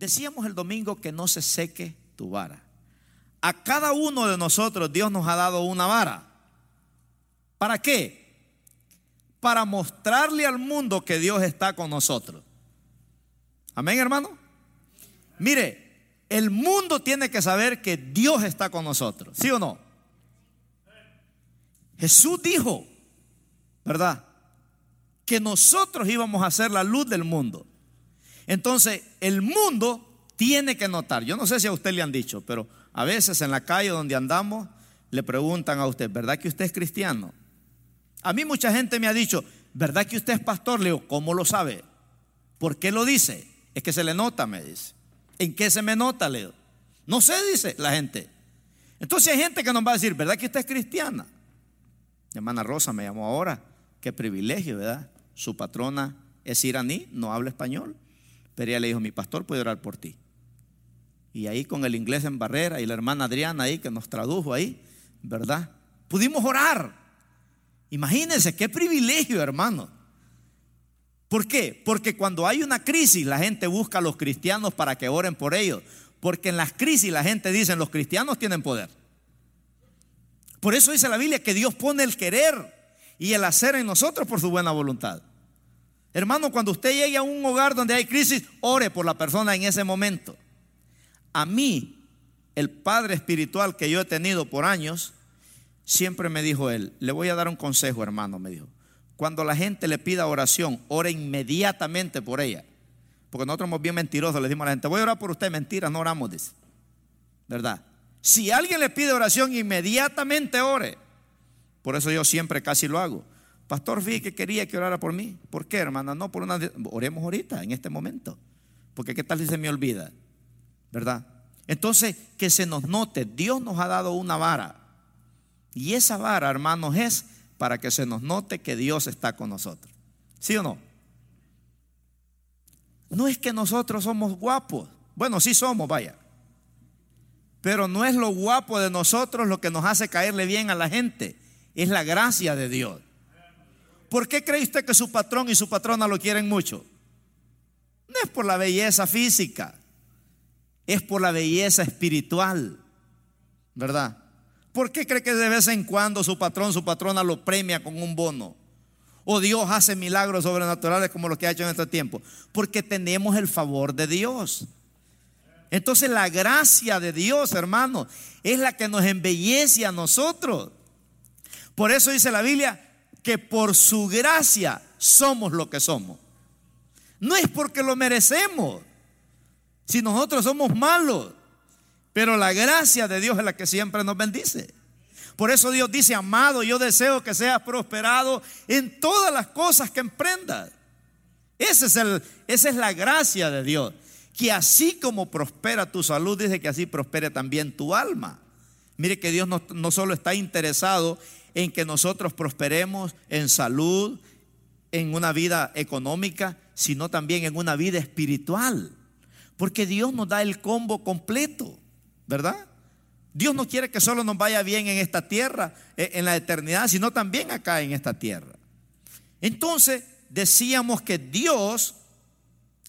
Decíamos el domingo que no se seque tu vara. A cada uno de nosotros Dios nos ha dado una vara. ¿Para qué? Para mostrarle al mundo que Dios está con nosotros. Amén, hermano. Mire, el mundo tiene que saber que Dios está con nosotros. ¿Sí o no? Jesús dijo, ¿verdad? Que nosotros íbamos a ser la luz del mundo. Entonces, el mundo tiene que notar. Yo no sé si a usted le han dicho, pero a veces en la calle donde andamos le preguntan a usted, ¿verdad que usted es cristiano? A mí mucha gente me ha dicho, ¿verdad que usted es pastor? Le digo, ¿cómo lo sabe? ¿Por qué lo dice? Es que se le nota, me dice. ¿En qué se me nota, Leo? No sé, dice la gente. Entonces hay gente que nos va a decir, ¿verdad que usted es cristiana? Mi hermana Rosa me llamó ahora. Qué privilegio, ¿verdad? Su patrona es iraní, no habla español. Pero ella le dijo, mi pastor puede orar por ti. Y ahí con el inglés en barrera y la hermana Adriana ahí que nos tradujo ahí, ¿verdad? Pudimos orar. Imagínense qué privilegio, hermano. ¿Por qué? Porque cuando hay una crisis, la gente busca a los cristianos para que oren por ellos. Porque en las crisis la gente dice, los cristianos tienen poder. Por eso dice la Biblia que Dios pone el querer y el hacer en nosotros por su buena voluntad. Hermano, cuando usted llegue a un hogar donde hay crisis, ore por la persona en ese momento. A mí, el padre espiritual que yo he tenido por años, siempre me dijo él, le voy a dar un consejo, hermano, me dijo. Cuando la gente le pida oración, ore inmediatamente por ella. Porque nosotros somos bien mentirosos, le decimos a la gente, voy a orar por usted, mentira, no oramos. ¿Verdad? Si alguien le pide oración, inmediatamente ore. Por eso yo siempre casi lo hago. Pastor, vi que quería que orara por mí. ¿Por qué, hermana? No por una. Oremos ahorita, en este momento. Porque qué tal si se me olvida. ¿Verdad? Entonces, que se nos note, Dios nos ha dado una vara. Y esa vara, hermanos, es para que se nos note que Dios está con nosotros. ¿Sí o no? No es que nosotros somos guapos. Bueno, sí somos, vaya. Pero no es lo guapo de nosotros lo que nos hace caerle bien a la gente. Es la gracia de Dios. ¿Por qué cree usted que su patrón y su patrona lo quieren mucho? No es por la belleza física, es por la belleza espiritual, ¿verdad? ¿Por qué cree que de vez en cuando su patrón, su patrona lo premia con un bono? O Dios hace milagros sobrenaturales como lo que ha hecho en este tiempo. Porque tenemos el favor de Dios. Entonces la gracia de Dios, hermano, es la que nos embellece a nosotros. Por eso dice la Biblia que por su gracia somos lo que somos. No es porque lo merecemos, si nosotros somos malos, pero la gracia de Dios es la que siempre nos bendice. Por eso Dios dice, amado, yo deseo que seas prosperado en todas las cosas que emprendas. Ese es el, esa es la gracia de Dios que así como prospera tu salud, dice que así prospere también tu alma. Mire que Dios no, no solo está interesado en que nosotros prosperemos en salud, en una vida económica, sino también en una vida espiritual. Porque Dios nos da el combo completo, ¿verdad? Dios no quiere que solo nos vaya bien en esta tierra, eh, en la eternidad, sino también acá en esta tierra. Entonces, decíamos que Dios,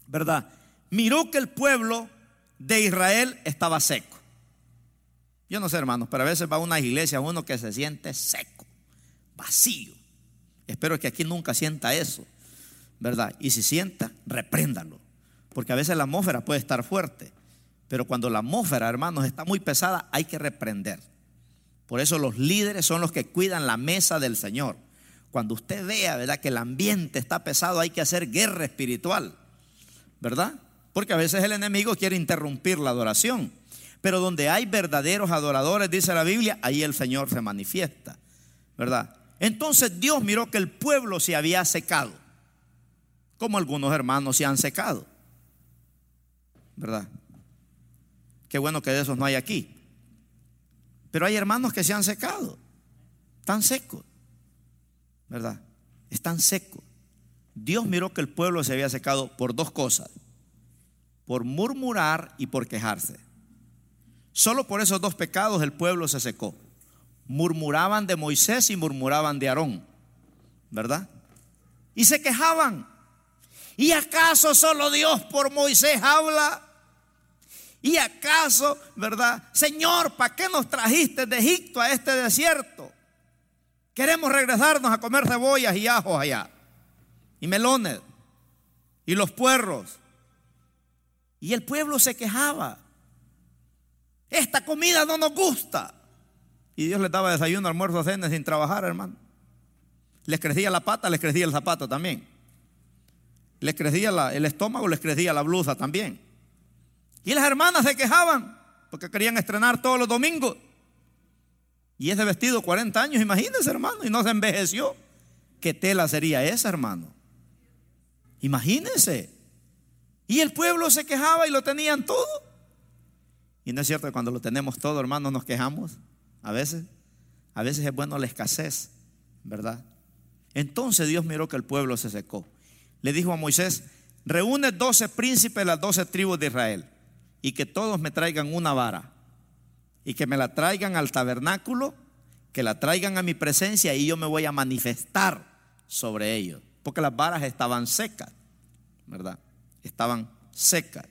¿verdad? miró que el pueblo de Israel estaba seco. Yo no sé, hermanos, pero a veces va a una iglesia uno que se siente seco, vacío. Espero que aquí nunca sienta eso, ¿verdad? Y si sienta, repréndalo. Porque a veces la atmósfera puede estar fuerte, pero cuando la atmósfera, hermanos, está muy pesada, hay que reprender. Por eso los líderes son los que cuidan la mesa del Señor. Cuando usted vea, ¿verdad?, que el ambiente está pesado, hay que hacer guerra espiritual, ¿verdad? Porque a veces el enemigo quiere interrumpir la adoración. Pero donde hay verdaderos adoradores, dice la Biblia, ahí el Señor se manifiesta. ¿Verdad? Entonces Dios miró que el pueblo se había secado. Como algunos hermanos se han secado. ¿Verdad? Qué bueno que de esos no hay aquí. Pero hay hermanos que se han secado. Están secos. ¿Verdad? Están secos. Dios miró que el pueblo se había secado por dos cosas por murmurar y por quejarse. Solo por esos dos pecados el pueblo se secó. Murmuraban de Moisés y murmuraban de Aarón, ¿verdad? Y se quejaban. ¿Y acaso solo Dios por Moisés habla ¿Y acaso, verdad? Señor, ¿para qué nos trajiste de Egipto a este desierto? Queremos regresarnos a comer cebollas y ajos allá. Y melones. Y los puerros. Y el pueblo se quejaba. Esta comida no nos gusta. Y Dios les daba desayuno, almuerzo, cena sin trabajar, hermano. Les crecía la pata, les crecía el zapato también. Les crecía el estómago, les crecía la blusa también. Y las hermanas se quejaban porque querían estrenar todos los domingos. Y ese vestido 40 años, imagínense hermano, y no se envejeció. ¿Qué tela sería esa, hermano? Imagínense. Y el pueblo se quejaba y lo tenían todo. Y no es cierto que cuando lo tenemos todo, hermano, nos quejamos. A veces, a veces es bueno la escasez, ¿verdad? Entonces Dios miró que el pueblo se secó. Le dijo a Moisés, reúne doce príncipes de las doce tribus de Israel y que todos me traigan una vara y que me la traigan al tabernáculo, que la traigan a mi presencia y yo me voy a manifestar sobre ellos, porque las varas estaban secas, ¿verdad? Estaban secas.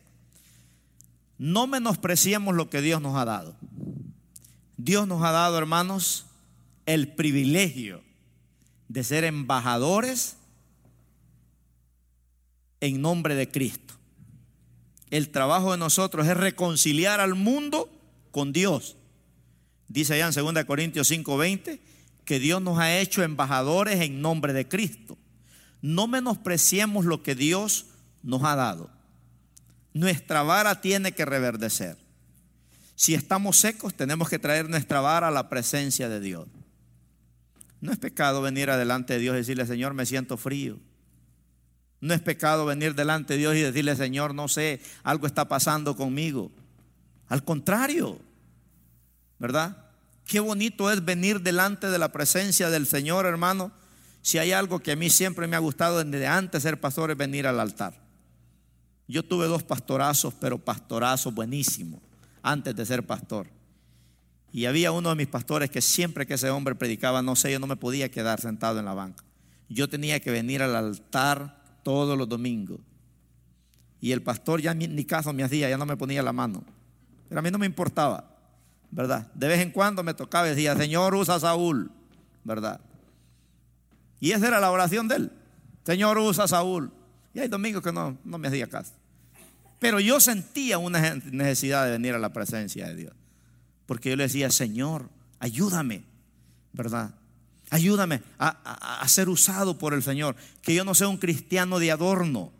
No menospreciemos lo que Dios nos ha dado. Dios nos ha dado, hermanos, el privilegio de ser embajadores en nombre de Cristo. El trabajo de nosotros es reconciliar al mundo con Dios. Dice allá en 2 Corintios 5:20 que Dios nos ha hecho embajadores en nombre de Cristo. No menospreciemos lo que Dios nos ha dado. Nuestra vara tiene que reverdecer. Si estamos secos, tenemos que traer nuestra vara a la presencia de Dios. No es pecado venir adelante de Dios y decirle, Señor, me siento frío. No es pecado venir delante de Dios y decirle, Señor, no sé, algo está pasando conmigo. Al contrario, ¿verdad? Qué bonito es venir delante de la presencia del Señor, hermano. Si hay algo que a mí siempre me ha gustado desde antes de ser pastor es venir al altar. Yo tuve dos pastorazos, pero pastorazos buenísimos antes de ser pastor. Y había uno de mis pastores que siempre que ese hombre predicaba, no sé, yo no me podía quedar sentado en la banca. Yo tenía que venir al altar todos los domingos. Y el pastor ya ni caso me hacía, ya no me ponía la mano. Pero a mí no me importaba, ¿verdad? De vez en cuando me tocaba y decía, Señor, usa Saúl, ¿verdad? Y esa era la oración de él. Señor, usa Saúl. Y hay domingos que no, no me hacía caso. Pero yo sentía una necesidad de venir a la presencia de Dios. Porque yo le decía, Señor, ayúdame, ¿verdad? Ayúdame a, ser usado por el Señor. Que yo no sea un cristiano de adorno,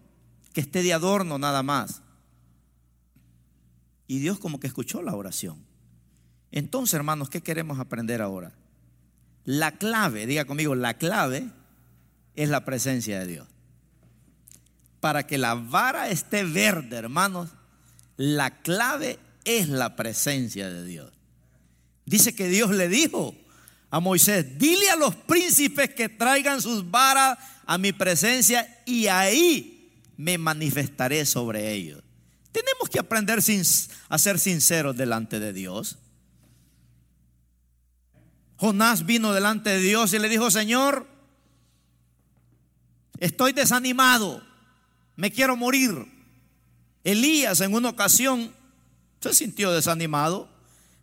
que esté de adorno nada más. Y Dios como que escuchó la oración. Entonces, hermanos, ¿qué queremos aprender ahora? La clave, diga conmigo, la clave es la presencia de Dios. Para que la vara esté verde, hermanos, la clave es la presencia de Dios. Dice que Dios le dijo a Moisés, dile a los príncipes que traigan sus varas a mi presencia y ahí me manifestaré sobre ellos. Tenemos que aprender a ser sinceros delante de Dios. Jonás vino delante de Dios y le dijo, Señor, estoy desanimado, me quiero morir. Elías en una ocasión se sintió desanimado.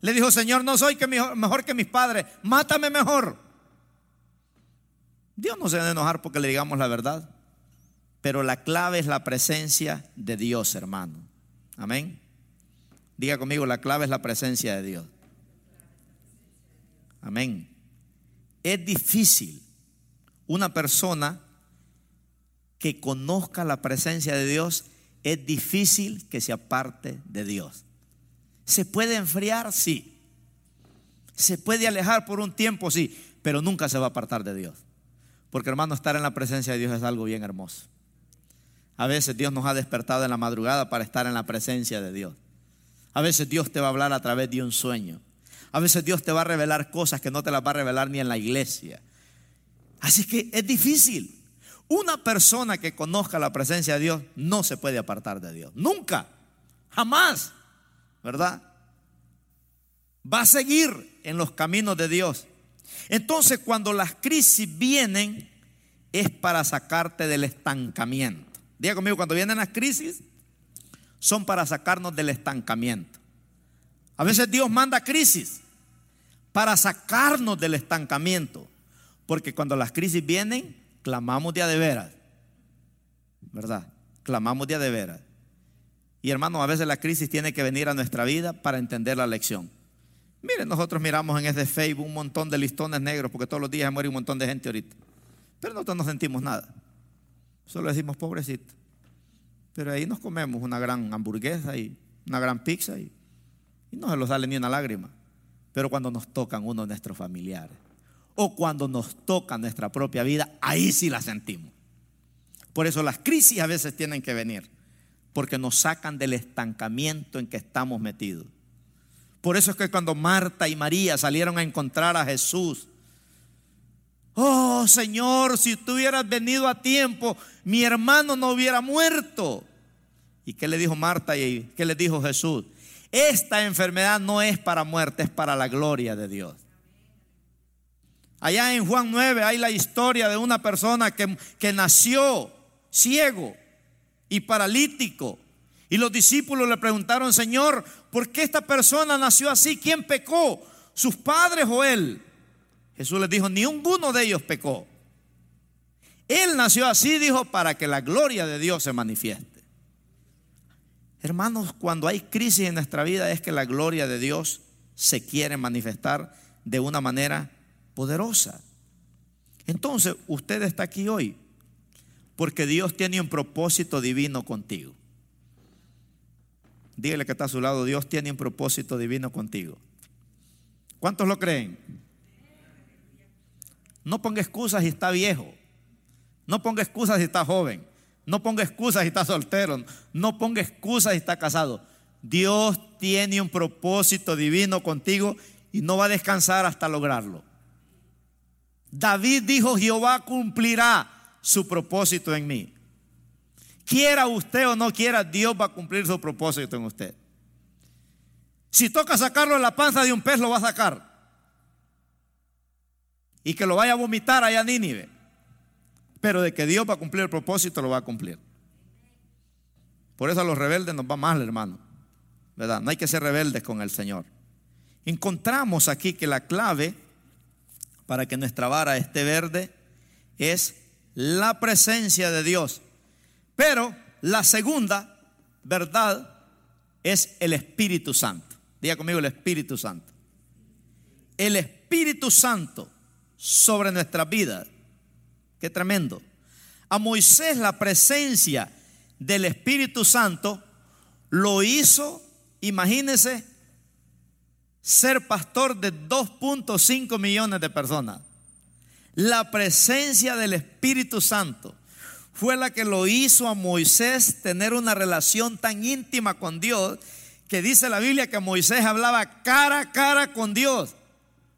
Le dijo, Señor, no soy que mejor que mis padres, mátame mejor. Dios no se debe enojar porque le digamos la verdad, pero la clave es la presencia de Dios, hermano. Amén. Diga conmigo, la clave es la presencia de Dios. Amén. Es difícil una persona que conozca la presencia de Dios, es difícil que se aparte de Dios. ¿Se puede enfriar? Sí. ¿Se puede alejar por un tiempo? Sí. Pero nunca se va a apartar de Dios. Porque hermano, estar en la presencia de Dios es algo bien hermoso. A veces Dios nos ha despertado en la madrugada para estar en la presencia de Dios. A veces Dios te va a hablar a través de un sueño. A veces Dios te va a revelar cosas que no te las va a revelar ni en la iglesia. Así que es difícil. Una persona que conozca la presencia de Dios no se puede apartar de Dios. Nunca. Jamás. ¿Verdad? Va a seguir en los caminos de Dios. Entonces cuando las crisis vienen es para sacarte del estancamiento. Diga conmigo, cuando vienen las crisis, son para sacarnos del estancamiento. A veces Dios manda crisis para sacarnos del estancamiento. Porque cuando las crisis vienen, clamamos de a de veras. ¿Verdad? Clamamos de de veras. Y hermano, a veces la crisis tiene que venir a nuestra vida para entender la lección. Miren, nosotros miramos en ese Facebook un montón de listones negros, porque todos los días muere un montón de gente ahorita. Pero nosotros no sentimos nada. Solo decimos, pobrecito. Pero ahí nos comemos una gran hamburguesa y una gran pizza y, y no se nos sale ni una lágrima. Pero cuando nos tocan uno de nuestros familiares o cuando nos toca nuestra propia vida, ahí sí la sentimos. Por eso las crisis a veces tienen que venir, porque nos sacan del estancamiento en que estamos metidos. Por eso es que cuando Marta y María salieron a encontrar a Jesús, oh Señor, si tú hubieras venido a tiempo, mi hermano no hubiera muerto. ¿Y qué le dijo Marta y qué le dijo Jesús? Esta enfermedad no es para muerte, es para la gloria de Dios. Allá en Juan 9 hay la historia de una persona que, que nació ciego y paralítico. Y los discípulos le preguntaron, Señor, ¿por qué esta persona nació así? ¿Quién pecó? ¿Sus padres o él? Jesús les dijo, ni ninguno de ellos pecó. Él nació así, dijo, para que la gloria de Dios se manifieste. Hermanos, cuando hay crisis en nuestra vida es que la gloria de Dios se quiere manifestar de una manera poderosa. Entonces, usted está aquí hoy porque Dios tiene un propósito divino contigo. Dígale que está a su lado, Dios tiene un propósito divino contigo. ¿Cuántos lo creen? No ponga excusas si está viejo. No ponga excusas si está joven. No ponga excusas si está soltero. No ponga excusas si está casado. Dios tiene un propósito divino contigo y no va a descansar hasta lograrlo. David dijo, Jehová cumplirá su propósito en mí. Quiera usted o no quiera, Dios va a cumplir su propósito en usted. Si toca sacarlo en la panza de un pez, lo va a sacar. Y que lo vaya a vomitar allá en Nínive. Pero de que Dios va a cumplir el propósito, lo va a cumplir. Por eso a los rebeldes nos va mal, hermano. ¿Verdad? No hay que ser rebeldes con el Señor. Encontramos aquí que la clave para que nuestra vara esté verde es la presencia de Dios. Pero la segunda verdad es el Espíritu Santo. Diga conmigo el Espíritu Santo. El Espíritu Santo sobre nuestra vida. Qué tremendo. A Moisés la presencia del Espíritu Santo lo hizo, imagínense, ser pastor de 2.5 millones de personas. La presencia del Espíritu Santo fue la que lo hizo a Moisés tener una relación tan íntima con Dios que dice la Biblia que Moisés hablaba cara a cara con Dios,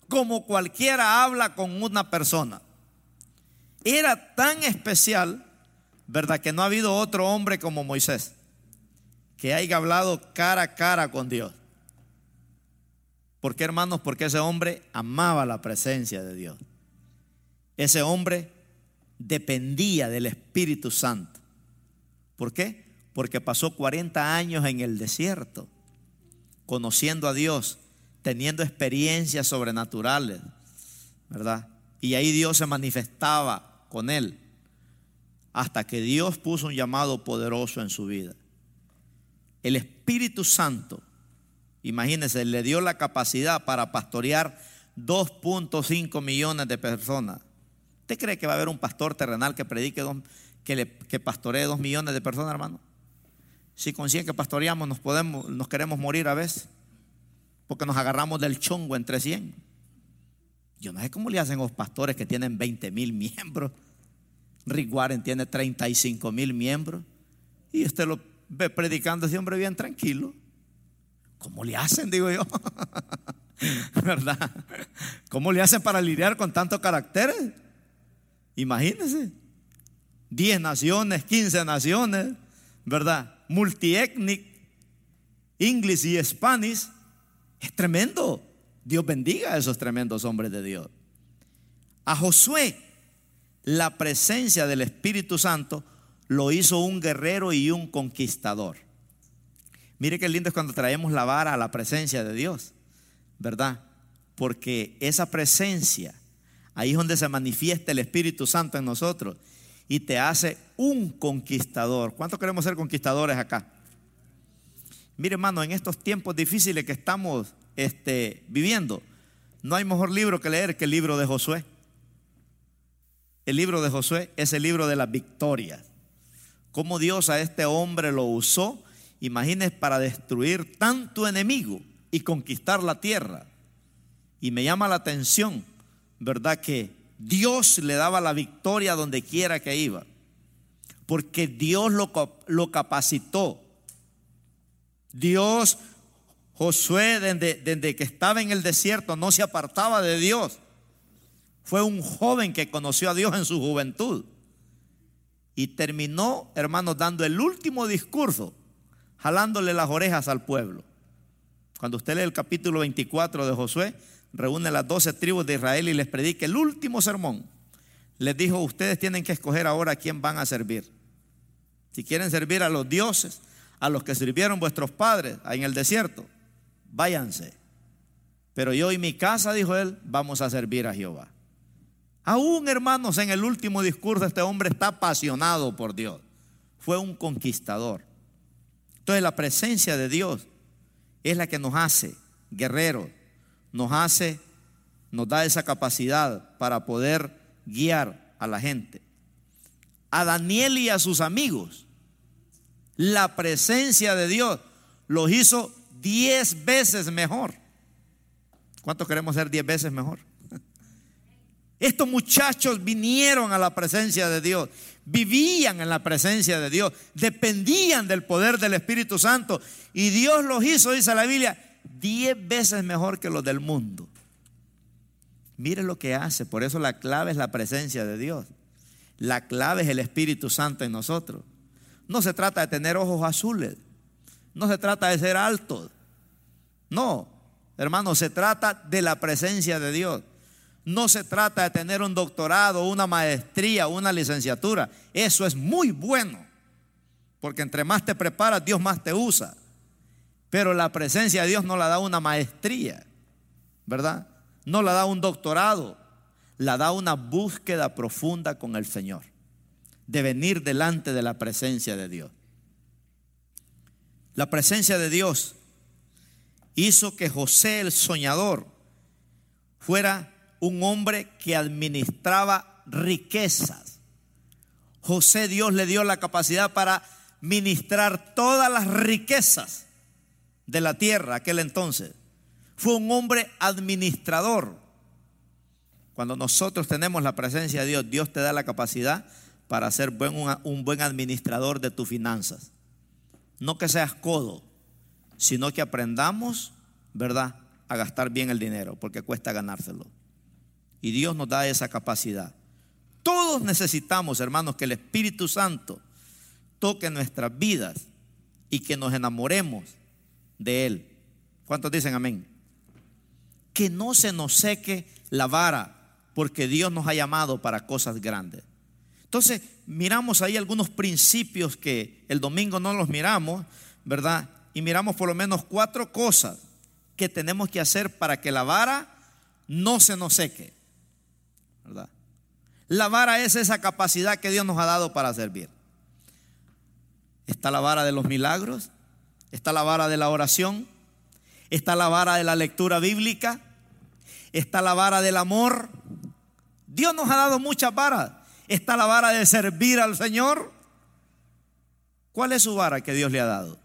como cualquiera habla con una persona. Era tan especial, ¿verdad? Que no ha habido otro hombre como Moisés que haya hablado cara a cara con Dios. ¿Por qué, hermanos? Porque ese hombre amaba la presencia de Dios. Ese hombre dependía del Espíritu Santo. ¿Por qué? Porque pasó 40 años en el desierto, conociendo a Dios, teniendo experiencias sobrenaturales, ¿verdad? Y ahí Dios se manifestaba con él, hasta que Dios puso un llamado poderoso en su vida. El Espíritu Santo Imagínense, le dio la capacidad para pastorear 2.5 millones de personas. ¿Usted cree que va a haber un pastor terrenal que predique, que, le, que pastoree 2 millones de personas, hermano? Si con 100 que pastoreamos nos queremos morir a veces, porque nos agarramos del chongo entre 100. Yo no sé cómo le hacen los pastores que tienen 20 mil miembros. Rick Warren tiene 35 mil miembros. Y usted lo ve predicando ese hombre bien tranquilo. ¿Cómo le hacen, digo yo? ¿Verdad? ¿Cómo le hacen para lidiar con tantos caracteres? Imagínense. 10 naciones, 15 naciones, ¿verdad? Multiethnic, English y Spanish. Es tremendo. Dios bendiga a esos tremendos hombres de Dios. A Josué, la presencia del Espíritu Santo lo hizo un guerrero y un conquistador. Mire qué lindo es cuando traemos la vara a la presencia de Dios, ¿verdad? Porque esa presencia, ahí es donde se manifiesta el Espíritu Santo en nosotros y te hace un conquistador. ¿Cuántos queremos ser conquistadores acá? Mire, hermano, en estos tiempos difíciles que estamos este, viviendo, no hay mejor libro que leer que el libro de Josué. El libro de Josué es el libro de las victorias. Cómo Dios a este hombre lo usó, imagínese, para destruir tanto enemigo y conquistar la tierra. Y me llama la atención, ¿verdad? Que Dios le daba la victoria donde quiera que iba. Porque Dios lo, lo capacitó. Dios, Josué, desde, desde que estaba en el desierto, no se apartaba de Dios. Fue un joven que conoció a Dios en su juventud. Y terminó, hermanos, dando el último discurso, jalándole las orejas al pueblo. Cuando usted lee el capítulo 24 de Josué, reúne las doce tribus de Israel y les predica el último sermón. Les dijo, ustedes tienen que escoger ahora a quién van a servir. Si quieren servir a los dioses, a los que sirvieron vuestros padres en el desierto, váyanse. Pero yo y mi casa, dijo él, vamos a servir a Jehová. Aún, hermanos, en el último discurso este hombre está apasionado por Dios. Fue un conquistador. Entonces la presencia de Dios es la que nos hace guerreros, nos hace, nos da esa capacidad para poder guiar a la gente. A Daniel y a sus amigos, la presencia de Dios los hizo diez veces mejor. ¿Cuántos queremos ser diez veces mejor? Estos muchachos vinieron a la presencia de Dios, vivían en la presencia de Dios, dependían del poder del Espíritu Santo y Dios los hizo, dice la Biblia, diez veces mejor que los del mundo. Mire lo que hace, por eso la clave es la presencia de Dios. La clave es el Espíritu Santo en nosotros. No se trata de tener ojos azules, no se trata de ser altos, no, hermano, se trata de la presencia de Dios. No se trata de tener un doctorado, una maestría, una licenciatura. Eso es muy bueno, porque entre más te preparas, Dios más te usa. Pero la presencia de Dios no la da una maestría, ¿verdad? No la da un doctorado, la da una búsqueda profunda con el Señor, de venir delante de la presencia de Dios. La presencia de Dios hizo que José el soñador fuera un hombre que administraba riquezas. José Dios le dio la capacidad para ministrar todas las riquezas de la tierra aquel entonces. Fue un hombre administrador. Cuando nosotros tenemos la presencia de Dios, Dios te da la capacidad para ser un buen administrador de tus finanzas. No que seas codo, sino que aprendamos, ¿verdad?, a gastar bien el dinero, porque cuesta ganárselo. Y Dios nos da esa capacidad. Todos necesitamos, hermanos, que el Espíritu Santo toque nuestras vidas y que nos enamoremos de Él. ¿Cuántos dicen amén? Que no se nos seque la vara, porque Dios nos ha llamado para cosas grandes. Entonces, miramos ahí algunos principios que el domingo no los miramos, ¿verdad? Y miramos por lo menos cuatro cosas que tenemos que hacer para que la vara no se nos seque. La vara es esa capacidad que Dios nos ha dado para servir. Está la vara de los milagros, está la vara de la oración, está la vara de la lectura bíblica, está la vara del amor. Dios nos ha dado muchas varas. Está la vara de servir al Señor. ¿Cuál es su vara que Dios le ha dado?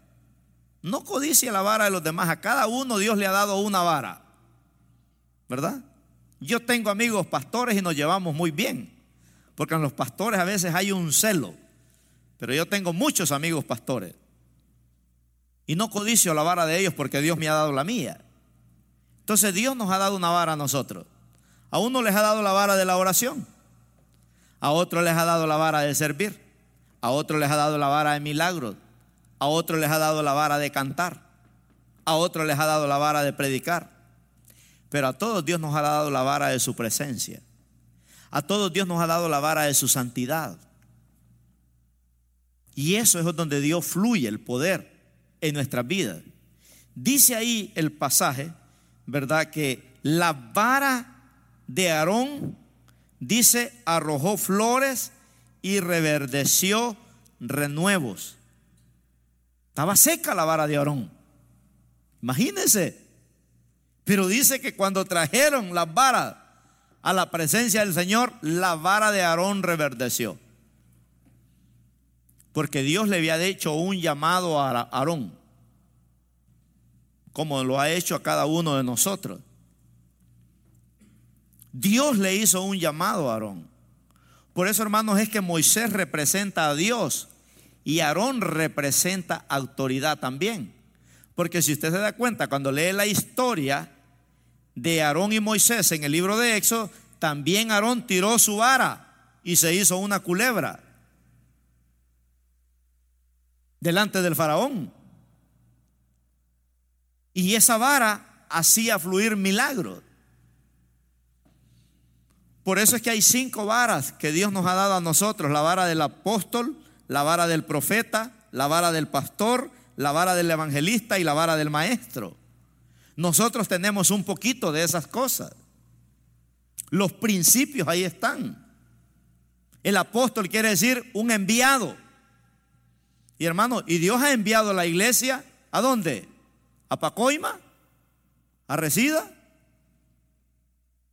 No codicia la vara de los demás. A cada uno Dios le ha dado una vara. ¿Verdad? Yo tengo amigos pastores y nos llevamos muy bien. Porque en los pastores a veces hay un celo. Pero yo tengo muchos amigos pastores. Y no codicio la vara de ellos porque Dios me ha dado la mía. Entonces Dios nos ha dado una vara a nosotros. A uno les ha dado la vara de la oración. A otro les ha dado la vara de servir. A otro les ha dado la vara de milagros. A otro les ha dado la vara de cantar. A otro les ha dado la vara de predicar. Pero a todos Dios nos ha dado la vara de su presencia. A todos Dios nos ha dado la vara de su santidad. Y eso es donde Dios fluye el poder. en nuestras vidas. Dice ahí el pasaje, ¿verdad? Que la vara de Aarón, dice, arrojó flores y reverdeció renuevos. Estaba seca la vara de Aarón. Imagínense. Pero dice que cuando trajeron las varas a la presencia del Señor, la vara de Aarón reverdeció. Porque Dios le había hecho un llamado a Aarón, como lo ha hecho a cada uno de nosotros. Dios le hizo un llamado a Aarón. Por eso, hermanos, es que Moisés representa a Dios y Aarón representa autoridad también. Porque si usted se da cuenta, cuando lee la historia de Aarón y Moisés en el libro de Éxodo, también Aarón tiró su vara y se hizo una culebra delante del faraón. Y esa vara hacía fluir milagros. Por eso es que hay cinco varas que Dios nos ha dado a nosotros, la vara del apóstol, la vara del profeta, la vara del pastor, la vara del evangelista y la vara del maestro. Nosotros tenemos un poquito de esas cosas. Los principios ahí están. El apóstol quiere decir un enviado. Y hermano, y Dios ha enviado a la iglesia, ¿a dónde? ¿A Pacoima? ¿A Resida?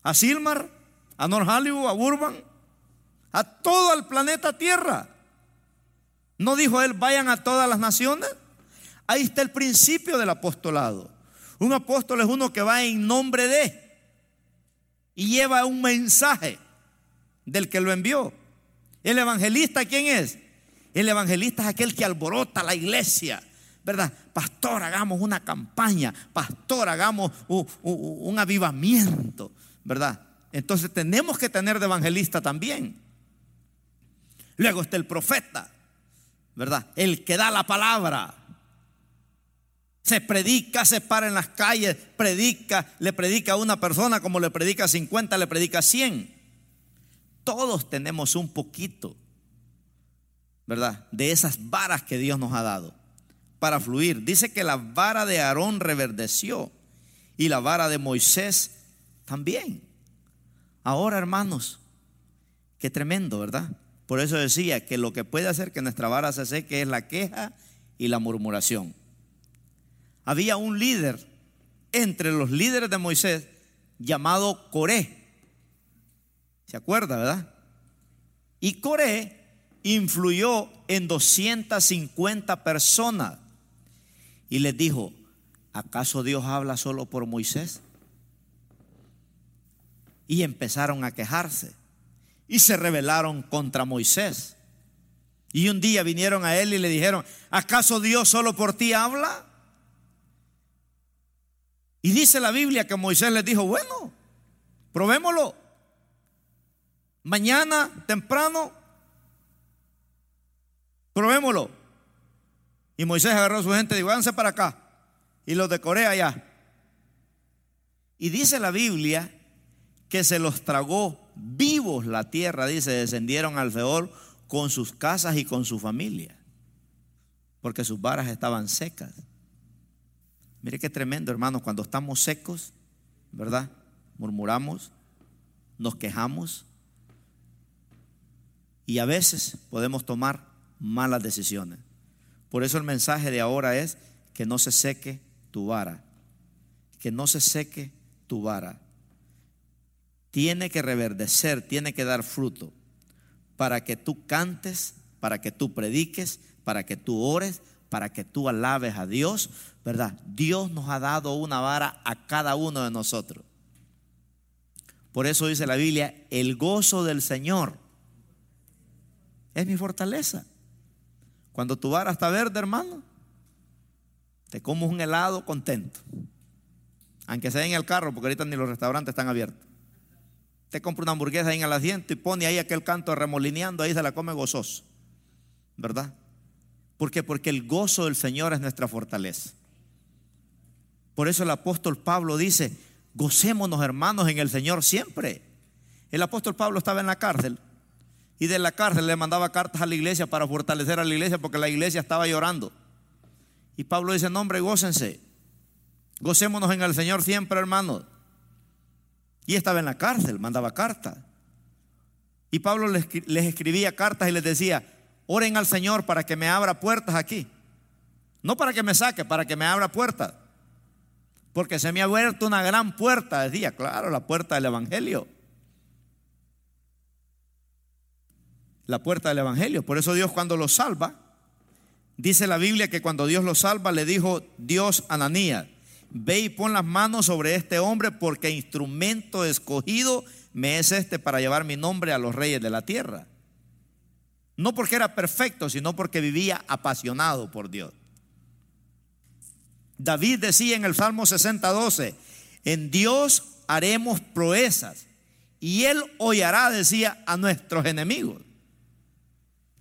¿A Silmar? ¿A North Hollywood? ¿A Burban? A todo el planeta Tierra. ¿No dijo él, vayan a todas las naciones? Ahí está el principio del apostolado. Un apóstol es uno que va en nombre de y lleva un mensaje del que lo envió. El evangelista, ¿quién es? El evangelista es aquel que alborota la iglesia, ¿verdad? Pastor, hagamos una campaña, pastor, hagamos un, avivamiento, ¿verdad? Entonces tenemos que tener de evangelista también. Luego está el profeta, ¿verdad? El que da la palabra. Se predica, se para en las calles, predica, le predica a una persona como le predica a 50, le predica a 100. Todos tenemos un poquito, ¿verdad? De esas varas que Dios nos ha dado para fluir. Dice que la vara de Aarón reverdeció y la vara de Moisés también. Ahora, hermanos, qué tremendo, ¿verdad? Por eso decía que lo que puede hacer que nuestra vara se seque es la queja y la murmuración había un líder entre los líderes de Moisés llamado Coré. ¿Se acuerda, verdad? Y Coré influyó en 250 personas y les dijo, ¿acaso Dios habla solo por Moisés? Y empezaron a quejarse y se rebelaron contra Moisés. Y un día vinieron a él y le dijeron, ¿acaso Dios solo por ti habla? Y dice la Biblia que Moisés les dijo, bueno, probémoslo. Mañana temprano, probémoslo. Y Moisés agarró a su gente y dijo, váyanse para acá. Y los decoré allá. Y dice la Biblia que se los tragó vivos la tierra, dice, descendieron al Feol con sus casas y con su familia, porque sus varas estaban secas. Mire qué tremendo, hermano, cuando estamos secos, ¿verdad? Murmuramos, nos quejamos y a veces podemos tomar malas decisiones. Por eso el mensaje de ahora es que no se seque tu vara, que no se seque tu vara. Tiene que reverdecer, tiene que dar fruto para que tú cantes, para que tú prediques, para que tú ores, para que tú alabes a Dios, ¿verdad? Dios nos ha dado una vara a cada uno de nosotros. Por eso dice la Biblia, el gozo del Señor es mi fortaleza. Cuando tu vara está verde, hermano, te comes un helado contento. Aunque sea en el carro, porque ahorita ni los restaurantes están abiertos. Te compra una hamburguesa ahí en el asiento y pone ahí aquel canto remolineando, ahí se la come gozoso. ¿Verdad? ¿Por qué? Porque el gozo del Señor es nuestra fortaleza. Por eso el apóstol Pablo dice, gocémonos hermanos en el Señor siempre. El apóstol Pablo estaba en la cárcel y de la cárcel le mandaba cartas a la iglesia para fortalecer a la iglesia porque la iglesia estaba llorando. Y Pablo dice, no hombre, gócense. Gocémonos en el Señor siempre, hermanos. Y estaba en la cárcel, mandaba cartas. Y Pablo les, escribía cartas y les decía, oren al Señor para que me abra puertas aquí. No para que me saque, para que me abra puertas. Porque se me ha abierto una gran puerta, decía, claro, la puerta del Evangelio. La puerta del Evangelio. Por eso Dios cuando lo salva, dice la Biblia que cuando Dios lo salva le dijo Dios a Ananías, ve y pon las manos sobre este hombre porque instrumento escogido me es este para llevar mi nombre a los reyes de la tierra. No porque era perfecto, sino porque vivía apasionado por Dios. David decía en el Salmo 60, 12, en Dios haremos proezas y Él hollará, decía, a nuestros enemigos.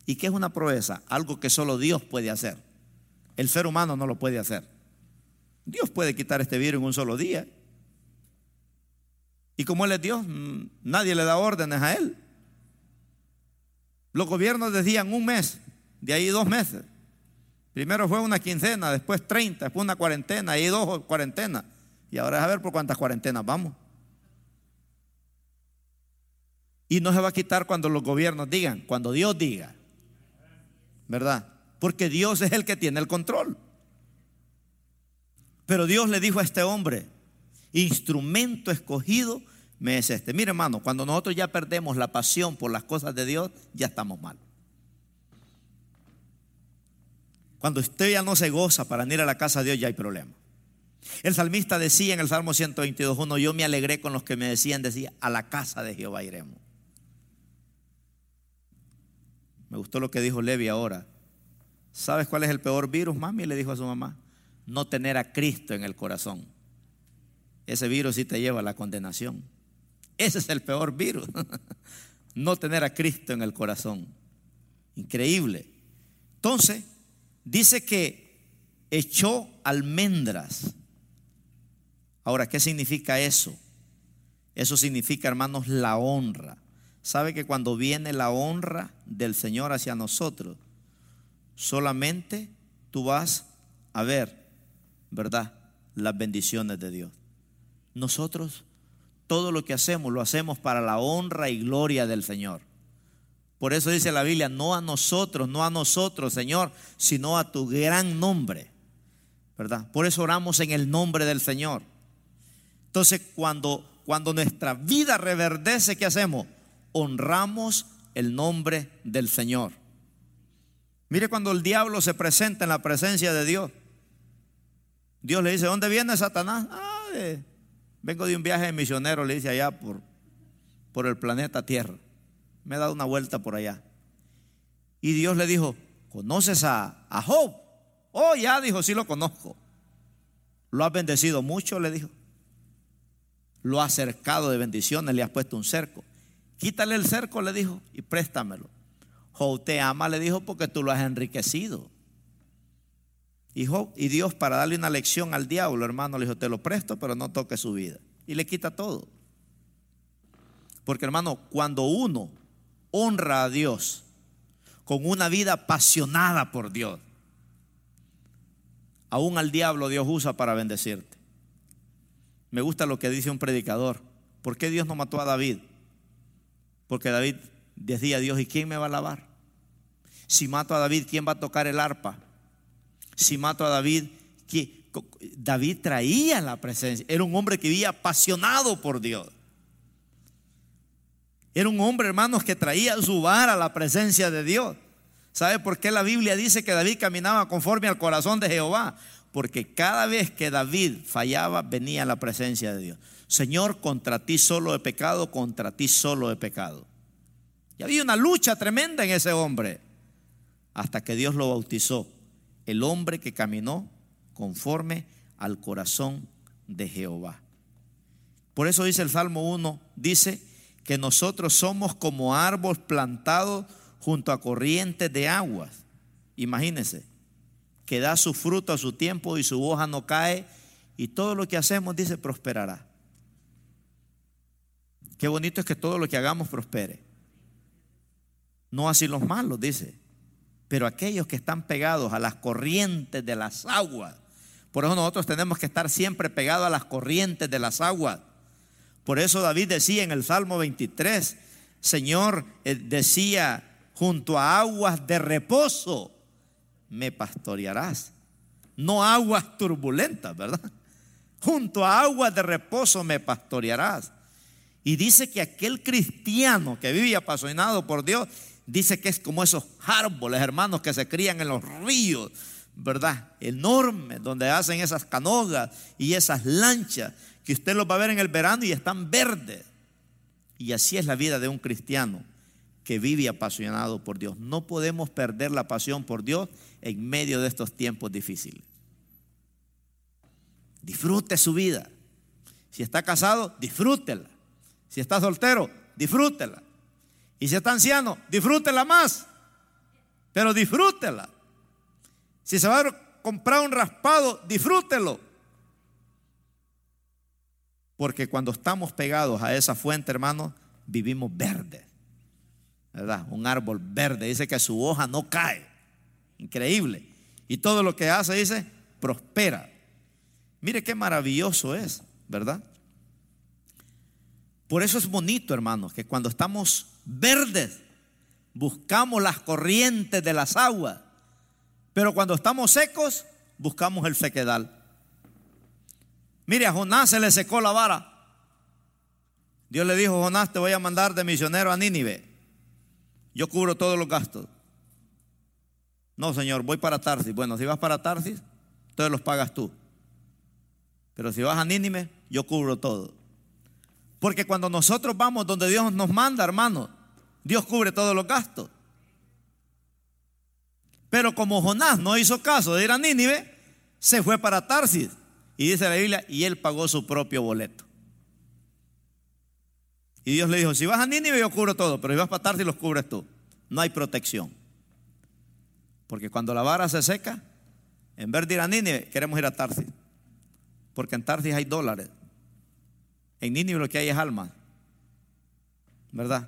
¿Y qué es una proeza? Algo que solo Dios puede hacer. El ser humano no lo puede hacer. Dios puede quitar este virus en un solo día. Y como Él es Dios, mm, nadie le da órdenes a Él. Los gobiernos decían un mes, de ahí dos meses. Primero fue una quincena, después 30, después una cuarentena, y dos cuarentenas. Y ahora es a ver por cuántas cuarentenas vamos. Y no se va a quitar cuando los gobiernos digan, cuando Dios diga. ¿Verdad? Porque Dios es el que tiene el control. Pero Dios le dijo a este hombre, instrumento escogido me es este. Mire hermano, cuando nosotros ya perdemos la pasión por las cosas de Dios, ya estamos mal. Cuando usted ya no se goza para ir a la casa de Dios, ya hay problema. El salmista decía en el Salmo 122.1, yo me alegré con los que me decían, decía, a la casa de Jehová iremos. Me gustó lo que dijo Levi ahora. ¿Sabes cuál es el peor virus, mami? Le dijo a su mamá no tener a Cristo en el corazón. Ese virus sí te lleva a la condenación. Ese es el peor virus. no tener a Cristo en el corazón. Increíble. Entonces, dice que echó almendras. Ahora, ¿qué significa eso? Eso significa, hermanos, la honra. ¿Sabe que cuando viene la honra del Señor hacia nosotros, solamente tú vas a ver ¿verdad? Las bendiciones de Dios. Nosotros todo lo que hacemos lo hacemos para la honra y gloria del Señor. Por eso dice la Biblia, no a nosotros, no a nosotros, Señor, sino a tu gran nombre. ¿Verdad? Por eso oramos en el nombre del Señor. Entonces, cuando cuando nuestra vida reverdece, ¿qué hacemos? Honramos el nombre del Señor. Mire cuando el diablo se presenta en la presencia de Dios. Dios le dice, ¿dónde viene Satanás? Ah, vengo de un viaje de misionero, le dice allá por, por el planeta Tierra. Me he dado una vuelta por allá. Y Dios le dijo, ¿conoces a, a Job? Oh, ya dijo, sí lo conozco. Lo has bendecido mucho, le dijo. Lo has cercado de bendiciones, le has puesto un cerco. Quítale el cerco, le dijo, y préstamelo. Job te ama, le dijo, porque tú lo has enriquecido. Y, y Dios para darle una lección al diablo, hermano, le dijo, te lo presto, pero no toque su vida. Y le quita todo. Porque hermano, cuando uno honra a Dios con una vida apasionada por Dios, aún al diablo Dios usa para bendecirte. Me gusta lo que dice un predicador. ¿Por qué Dios no mató a David? Porque David decía a Dios, ¿y quién me va a lavar? Si mato a David, ¿quién va a tocar el arpa? Si mato a David, que David traía la presencia, era un hombre que vivía apasionado por Dios. Era un hombre, hermanos, que traía su vara a la presencia de Dios. ¿Sabe por qué la Biblia dice que David caminaba conforme al corazón de Jehová? Porque cada vez que David fallaba, venía la presencia de Dios. Señor, contra ti solo he pecado, contra ti solo he pecado. Y había una lucha tremenda en ese hombre, hasta que Dios lo bautizó el hombre que caminó conforme al corazón de Jehová. Por eso dice el Salmo 1, dice que nosotros somos como árbol plantado junto a corrientes de aguas. Imagínense, que da su fruto a su tiempo y su hoja no cae y todo lo que hacemos, dice, prosperará. Qué bonito es que todo lo que hagamos prospere. No así los malos, dice Pero aquellos que están pegados a las corrientes de las aguas, por eso nosotros tenemos que estar siempre pegados a las corrientes de las aguas. Por eso David decía en el Salmo 23, Señor, eh, decía, junto a aguas de reposo me pastorearás. No aguas turbulentas, ¿verdad? Junto a aguas de reposo me pastorearás. Y dice que aquel cristiano que vive apasionado por Dios, dice que es como esos árboles, hermanos, que se crían en los ríos, ¿verdad? Enormes, donde hacen esas canogas y esas lanchas, que usted los va a ver en el verano y están verdes. Y así es la vida de un cristiano que vive apasionado por Dios. No podemos perder la pasión por Dios en medio de estos tiempos difíciles. Disfrute su vida. Si está casado, disfrútela. Si está soltero, disfrútela. Y si está anciano, disfrútela más. Pero disfrútela. Si se va a comprar un raspado, disfrútelo. Porque cuando estamos pegados a esa fuente, hermano, vivimos verde. ¿Verdad? Un árbol verde. Dice que su hoja no cae. Increíble. Y todo lo que hace, dice, prospera. Mire qué maravilloso es, ¿verdad? Por eso es bonito, hermanos, que cuando estamos verdes, buscamos las corrientes de las aguas. Pero cuando estamos secos, buscamos el sequedal. Mire, a Jonás se le secó la vara. Dios le dijo, Jonás, te voy a mandar de misionero a Nínive. Yo cubro todos los gastos. No, Señor, voy para Tarsis. Bueno, si vas para Tarsis, entonces los pagas tú. Pero si vas a Nínive, yo cubro todo. Porque cuando nosotros vamos donde Dios nos manda, hermano, Dios cubre todos los gastos. Pero como Jonás no hizo caso de ir a Nínive, se fue para Tarsis. Y dice la Biblia, y él pagó su propio boleto. Y Dios le dijo, si vas a Nínive yo cubro todo, pero si vas para Tarsis los cubres tú. No hay protección. Porque cuando la vara se seca, en vez de ir a Nínive, queremos ir a Tarsis. Porque en Tarsis hay dólares. En Nínive lo que hay es alma. ¿Verdad?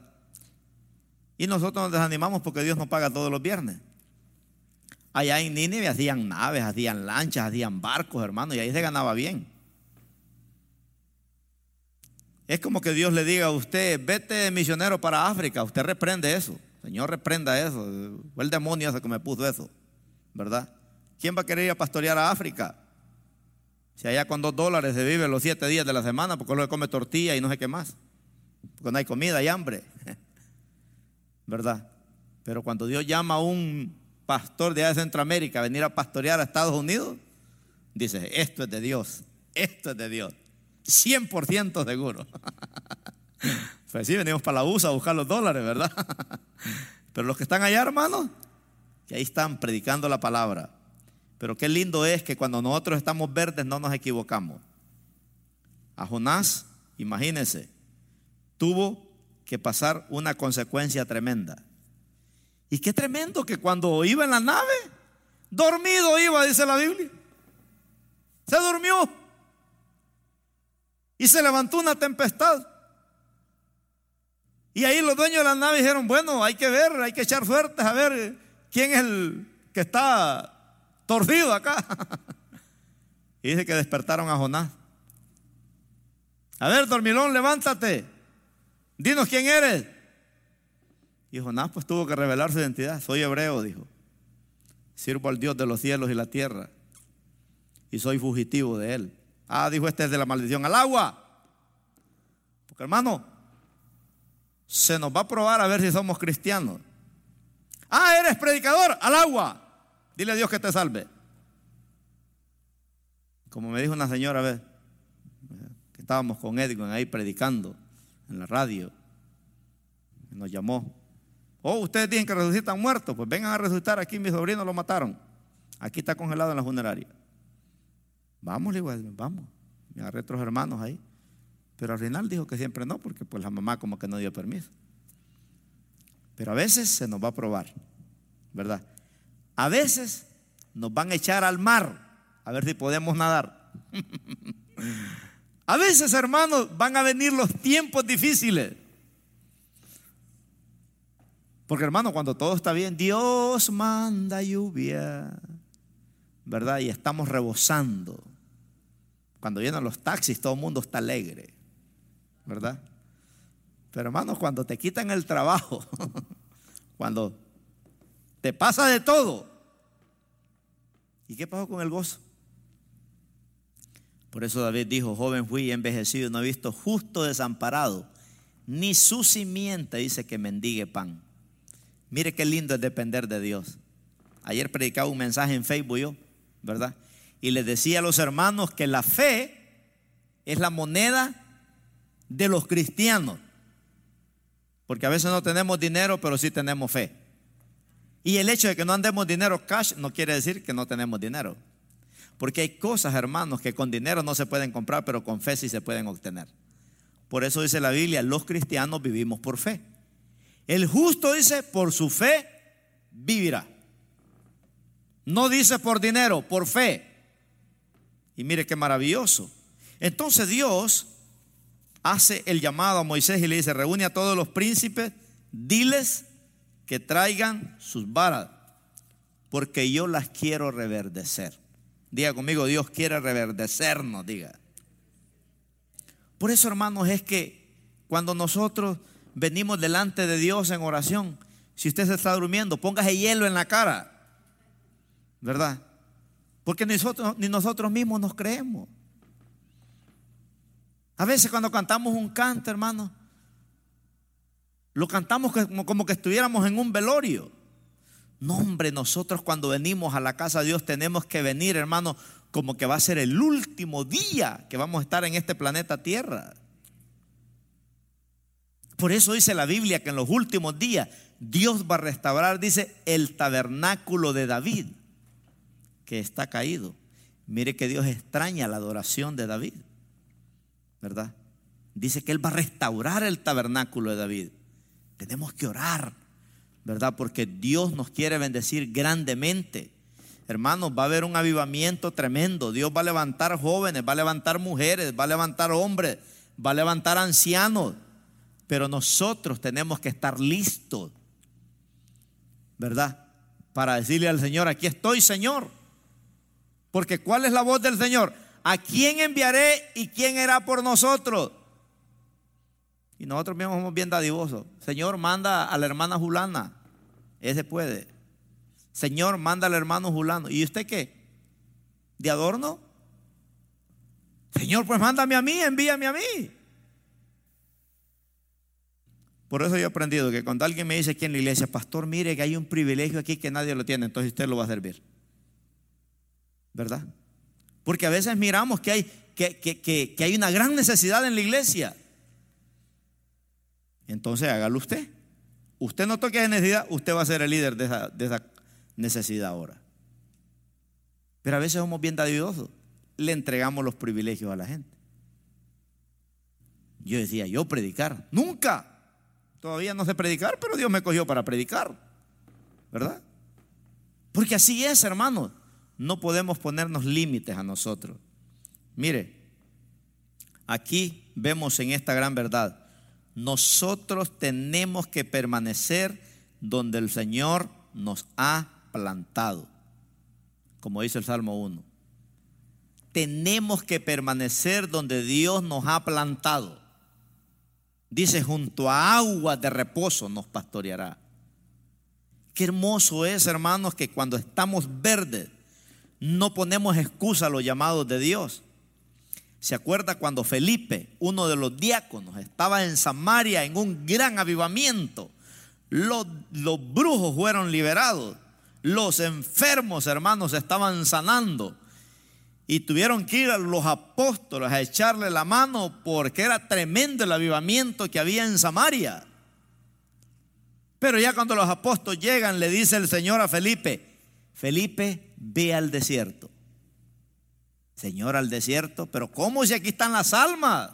Y nosotros nos desanimamos porque Dios nos paga todos los viernes. Allá en Nínive hacían naves, hacían lanchas, hacían barcos, hermano, y ahí se ganaba bien. Es como que Dios le diga a usted, vete misionero para África, usted reprende eso. Señor, reprenda eso. Fue el demonio ese que me puso eso, ¿verdad? ¿Quién va a querer ir a pastorear a África? Si allá con dos dólares se vive los siete días de la semana, porque luego come tortilla y no sé qué más. Porque no hay comida, hay hambre. ¿Verdad? Pero cuando Dios llama a un pastor de Centroamérica a venir a pastorear a Estados Unidos, dice, esto es de Dios, esto es de Dios. 100% seguro. pues sí, venimos para la USA a buscar los dólares, ¿verdad? Pero los que están allá, hermanos, que ahí están predicando la palabra. Pero qué lindo es que cuando nosotros estamos verdes no nos equivocamos. A Jonás, imagínense, tuvo que pasar una consecuencia tremenda. Y qué tremendo que cuando iba en la nave, dormido iba, dice la Biblia. Se durmió. Y se levantó una tempestad. Y ahí los dueños de la nave dijeron, bueno, hay que ver, hay que echar suertes a ver quién es el que está torcido acá. y dice que despertaron a Jonás. A ver, dormilón, levántate. Dinos quién eres. Y Jonás pues tuvo que revelar su identidad. Soy hebreo, dijo. Sirvo al Dios de los cielos y la tierra. Y soy fugitivo de él. Ah, dijo este es de la maldición al agua. Porque hermano, se nos va a probar a ver si somos cristianos. Ah, eres predicador, al agua. Dile a Dios que te salve. Como me dijo una señora, a ver, que estábamos con Edwin ahí predicando en la radio, nos llamó. Oh, ustedes dicen que resucitan muertos, pues vengan a resucitar aquí, mis sobrinos lo mataron. Aquí está congelado en la funeraria. Vamos, igual, vamos. Me agarré otros hermanos ahí. Pero al final dijo que siempre no, porque pues la mamá como que no dio permiso. Pero a veces se nos va a probar, ¿verdad? A veces nos van a echar al mar a ver si podemos nadar. a veces, hermanos, van a venir los tiempos difíciles. Porque hermano, cuando todo está bien, Dios manda lluvia, ¿verdad? Y estamos rebosando. Cuando vienen los taxis, todo el mundo está alegre, ¿verdad? Pero hermano, cuando te quitan el trabajo, cuando te pasa de todo, ¿y qué pasó con el gozo? Por eso David dijo, joven fui envejecido, no he visto justo desamparado, ni su simiente dice que mendigue pan. Mire qué lindo es depender de Dios. Ayer predicaba un mensaje en Facebook yo, ¿verdad? Y les decía a los hermanos que la fe es la moneda de los cristianos. Porque a veces no tenemos dinero, pero sí tenemos fe. Y el hecho de que no andemos dinero cash no quiere decir que no tenemos dinero. Porque hay cosas, hermanos, que con dinero no se pueden comprar, pero con fe sí se pueden obtener. Por eso dice la Biblia, los cristianos vivimos por fe. El justo dice, por su fe vivirá. No dice por dinero, por fe. Y mire qué maravilloso. Entonces Dios hace el llamado a Moisés y le dice, reúne a todos los príncipes, diles que traigan sus varas, porque yo las quiero reverdecer. Diga conmigo, Dios quiere reverdecernos, diga. Por eso, hermanos, es que cuando nosotros venimos delante de Dios en oración, si usted se está durmiendo, póngase hielo en la cara, ¿verdad? Porque nosotros, ni nosotros mismos nos creemos. A veces cuando cantamos un canto, hermano, lo cantamos como, que estuviéramos en un velorio. No, hombre, nosotros cuando venimos a la casa de Dios tenemos que venir, hermano, como que va a ser el último día que vamos a estar en este planeta Tierra. Por eso dice la Biblia que en los últimos días Dios va a restaurar, dice, el tabernáculo de David, que está caído. Mire que Dios extraña la adoración de David, ¿verdad? Dice que Él va a restaurar el tabernáculo de David. Tenemos que orar ¿verdad? Porque Dios nos quiere bendecir grandemente. Hermanos, va a haber un avivamiento tremendo. Dios va a levantar jóvenes, va a levantar mujeres, va a levantar hombres, va a levantar ancianos. Pero nosotros tenemos que estar listos, ¿verdad? Para decirle al Señor, aquí estoy, Señor. Porque ¿cuál es la voz del Señor? ¿A quién enviaré y quién era por nosotros? Y nosotros mismos somos bien dadivosos. Señor, manda a la hermana Julana. Ese puede. Señor, manda al hermano Julano. ¿Y usted qué? ¿De adorno? Señor, pues mándame a mí, envíame a mí. Por eso yo he aprendido que cuando alguien me dice aquí en la iglesia, pastor, mire que hay un privilegio aquí que nadie lo tiene, entonces usted lo va a servir. ¿Verdad? Porque a veces miramos que hay, que, que hay una gran necesidad en la iglesia. Entonces hágalo usted. Usted no toque esa necesidad, usted va a ser el líder de esa, necesidad ahora. Pero a veces somos bien dadivosos. Le entregamos los privilegios a la gente. Yo decía, yo predicar. Nunca. Todavía no sé predicar, pero Dios me cogió para predicar. ¿Verdad? Porque así es, hermanos. No podemos ponernos límites a nosotros. Mire, aquí vemos en esta gran verdad nosotros tenemos que permanecer donde el Señor nos ha plantado, como dice el Salmo 1. Tenemos que permanecer donde Dios nos ha plantado. Dice, junto a aguas de reposo nos pastoreará. Qué hermoso es, hermanos, que cuando estamos verdes no ponemos excusa a los llamados de Dios. ¿Se acuerda cuando Felipe, uno de los diáconos, estaba en Samaria en un gran avivamiento? Los, brujos fueron liberados, los enfermos hermanos estaban sanando y tuvieron que ir a los apóstoles a echarle la mano porque era tremendo el avivamiento que había en Samaria. Pero ya cuando los apóstoles llegan, le dice el Señor a Felipe, Felipe, ve al desierto. Señor, al desierto, pero ¿cómo si aquí están las almas?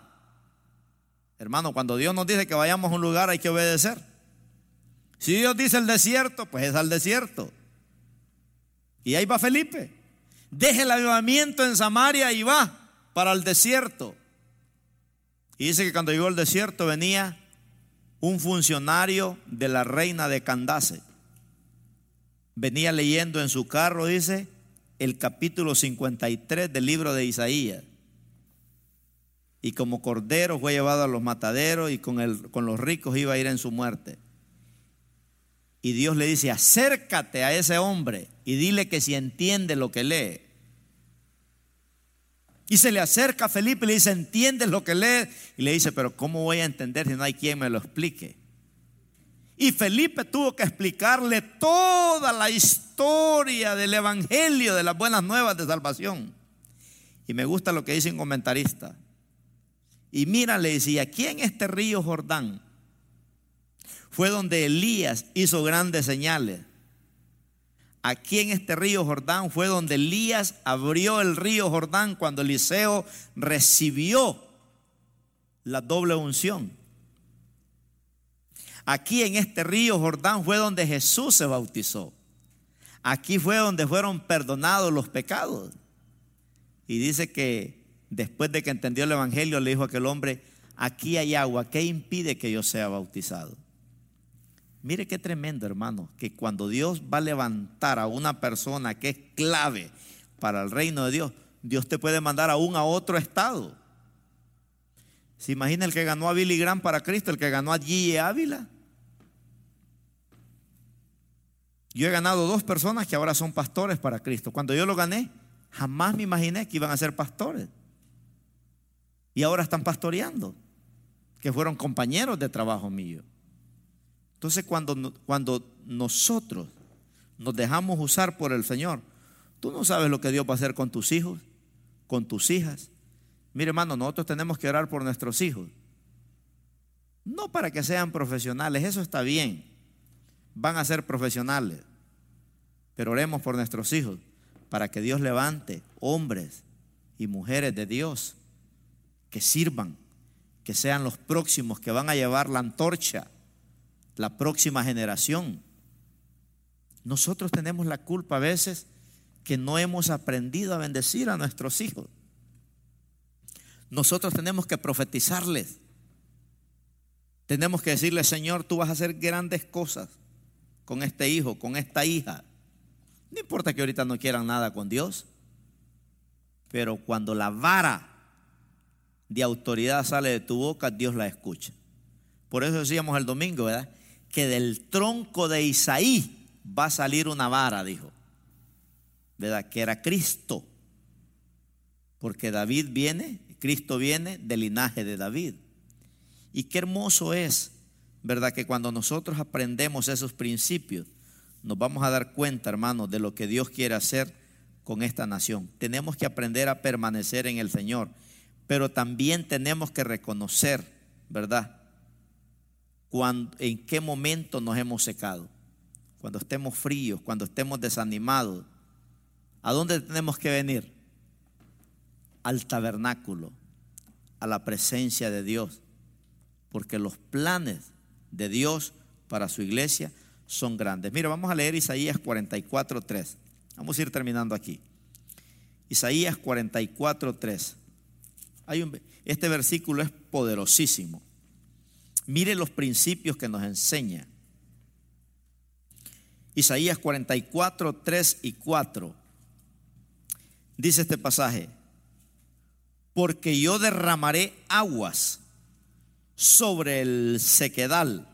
Hermano, cuando Dios nos dice que vayamos a un lugar hay que obedecer. Si Dios dice el desierto, pues es al desierto. Y ahí va Felipe. Deje el avivamiento en Samaria y va para el desierto. Y dice que cuando llegó al desierto venía un funcionario de la reina de Candace. Venía leyendo en su carro, dice, el capítulo 53 del libro de Isaías. Y como cordero fue llevado a los mataderos y con, el, con los ricos iba a ir en su muerte. Y Dios le dice, acércate a ese hombre y dile que si entiende lo que lee. Y se le acerca a Felipe y le dice, ¿entiendes lo que lee? Y le dice, pero ¿cómo voy a entender si no hay quien me lo explique? Y Felipe tuvo que explicarle toda la historia del Evangelio, de las buenas nuevas de salvación. Y me gusta lo que dice un comentarista. Y mira, le decía, aquí en este río Jordán fue donde Elías hizo grandes señales. Aquí en este río Jordán fue donde Elías abrió el río Jordán cuando Eliseo recibió la doble unción. Aquí en este río Jordán fue donde Jesús se bautizó. Aquí fue donde fueron perdonados los pecados. Y dice que después de que entendió el Evangelio le dijo a aquel hombre, aquí hay agua, ¿qué impide que yo sea bautizado? Mire qué tremendo, hermano, que cuando Dios va a levantar a una persona que es clave para el reino de Dios, Dios te puede mandar aún a otro estado. ¿Se imagina el que ganó a Billy Graham para Cristo, el que ganó a G. Ávila? Yo he ganado dos personas que ahora son pastores para Cristo. Cuando yo lo gané, jamás me imaginé que iban a ser pastores. Y ahora están pastoreando, que fueron compañeros de trabajo mío. Entonces cuando, cuando nosotros nos dejamos usar por el Señor, tú no sabes lo que Dios va a hacer con tus hijos, con tus hijas. Mire hermano, nosotros tenemos que orar por nuestros hijos. No para que sean profesionales, eso está bien. Van a ser profesionales. Pero oremos por nuestros hijos para que Dios levante hombres y mujeres de Dios que sirvan, que sean los próximos que van a llevar la antorcha la próxima generación. Nosotros tenemos la culpa a veces que no hemos aprendido a bendecir a nuestros hijos. Nosotros tenemos que profetizarles. Tenemos que decirle, Señor, tú vas a hacer grandes cosas con este hijo, con esta hija. No importa que ahorita no quieran nada con Dios, pero cuando la vara de autoridad sale de tu boca, Dios la escucha. Por eso decíamos el domingo, ¿verdad? que del tronco de Isaí va a salir una vara, dijo. ¿Verdad? Que era Cristo. Porque David viene, Cristo viene del linaje de David. Y qué hermoso es, ¿verdad? Que cuando nosotros aprendemos esos principios, nos vamos a dar cuenta, hermanos, de lo que Dios quiere hacer con esta nación. Tenemos que aprender a permanecer en el Señor, pero también tenemos que reconocer, ¿verdad? en qué momento nos hemos secado. Cuando estemos fríos, cuando estemos desanimados. ¿A dónde tenemos que venir? Al tabernáculo, a la presencia de Dios. Porque los planes de Dios para su iglesia son grandes. Mira, vamos a leer Isaías 44, 3. Vamos a ir terminando aquí. Isaías 44, 3. Hay un, este versículo es poderosísimo. Mire los principios que nos enseña. Isaías 44, 3 y 4. Dice este pasaje, porque yo derramaré aguas sobre el sequedal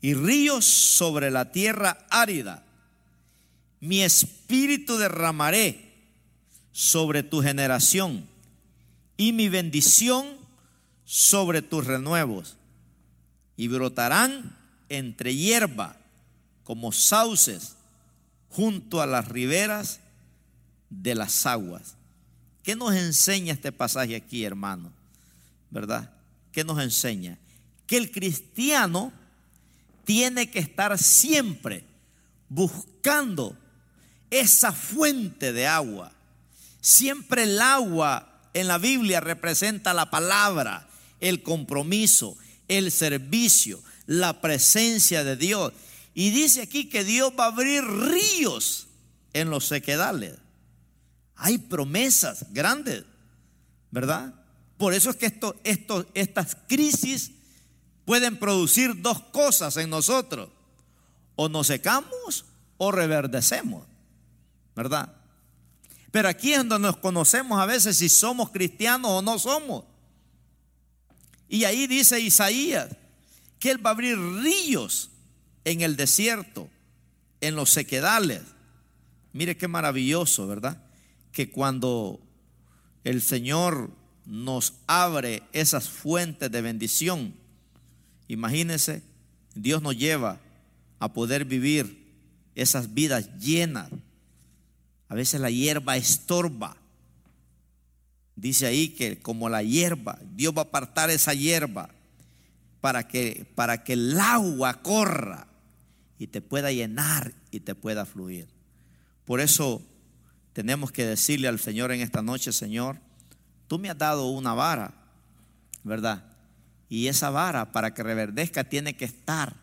y ríos sobre la tierra árida. Mi espíritu derramaré sobre tu generación y mi bendición sobre tus renuevos y brotarán entre hierba como sauces junto a las riberas de las aguas. ¿Qué nos enseña este pasaje aquí, hermano? ¿Verdad? ¿Qué nos enseña? Que el cristiano tiene que estar siempre buscando esa fuente de agua. Siempre el agua en la Biblia representa la palabra, el compromiso, el servicio, la presencia de Dios. Y dice aquí que Dios va a abrir ríos en los sequedales. Hay promesas grandes, ¿verdad? Por eso es que estas crisis pueden producir dos cosas en nosotros. O nos secamos o reverdecemos. ¿Verdad? Pero aquí es donde nos conocemos a veces si somos cristianos o no somos. Y ahí dice Isaías que Él va a abrir ríos en el desierto, en los sequedales. Mire qué maravilloso, ¿verdad? Que cuando el Señor nos abre esas fuentes de bendición, imagínense, Dios nos lleva a poder vivir esas vidas llenas. A veces la hierba estorba. Dice ahí que como la hierba, Dios va a apartar esa hierba para que, para que el agua corra y te pueda llenar y te pueda fluir. Por eso tenemos que decirle al Señor en esta noche, Señor, tú me has dado una vara, ¿verdad? Y esa vara para que reverdezca tiene que estar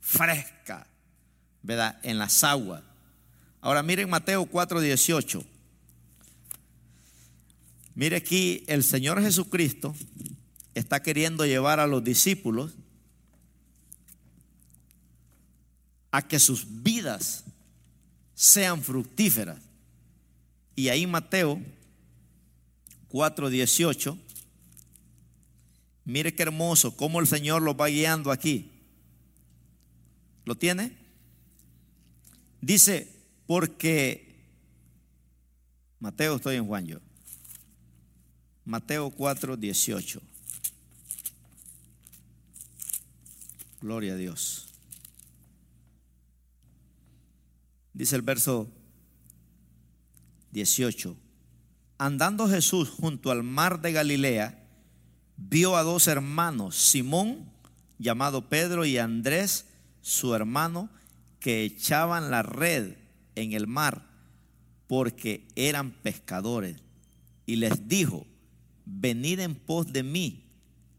fresca, ¿verdad? En las aguas. Ahora miren Mateo 4:18. Mire aquí, el Señor Jesucristo está queriendo llevar a los discípulos a que sus vidas sean fructíferas. Y ahí Mateo 4:18, mire qué hermoso, cómo el Señor los va guiando aquí. ¿Lo tiene? Dice, porque Mateo estoy en Juan yo. Mateo 4, 18. Gloria a Dios. Dice el verso 18. Andando Jesús junto al mar de Galilea, vio a dos hermanos, Simón, llamado Pedro, y Andrés, su hermano, que echaban la red en el mar porque eran pescadores. Y les dijo, venid en pos de mí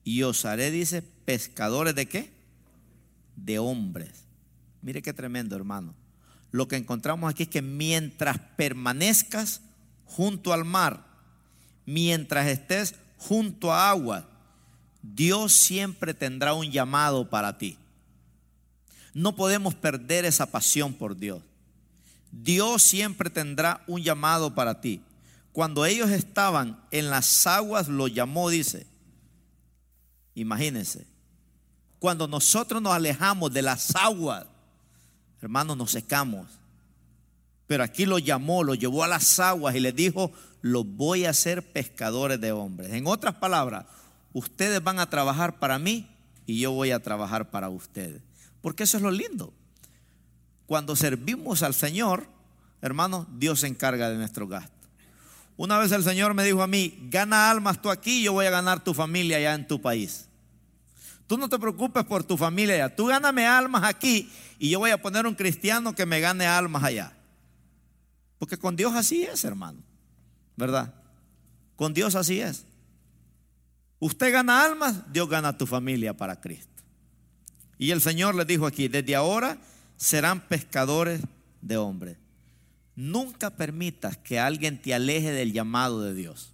y os haré, dice, pescadores de qué? De hombres. Mire qué tremendo, hermano. Lo que encontramos aquí es que mientras permanezcas junto al mar, mientras estés junto a agua, Dios siempre tendrá un llamado para ti. No podemos perder esa pasión por Dios. Dios siempre tendrá un llamado para ti. Cuando ellos estaban en las aguas, lo llamó, dice. Imagínense. Cuando nosotros nos alejamos de las aguas, hermanos, nos secamos. Pero aquí lo llamó, lo llevó a las aguas y les dijo, los voy a hacer pescadores de hombres. En otras palabras, ustedes van a trabajar para mí y yo voy a trabajar para ustedes. Porque eso es lo lindo. Cuando servimos al Señor, hermano, Dios se encarga de nuestro gasto. Una vez el Señor me dijo a mí, gana almas tú aquí, yo voy a ganar tu familia allá en tu país. Tú no te preocupes por tu familia allá, tú gáname almas aquí y yo voy a poner un cristiano que me gane almas allá. Porque con Dios así es, hermano. ¿Verdad? Con Dios así es. Usted gana almas, Dios gana tu familia para Cristo. Y el Señor le dijo aquí, desde ahora serán pescadores de hombres. Nunca permitas que alguien te aleje del llamado de Dios.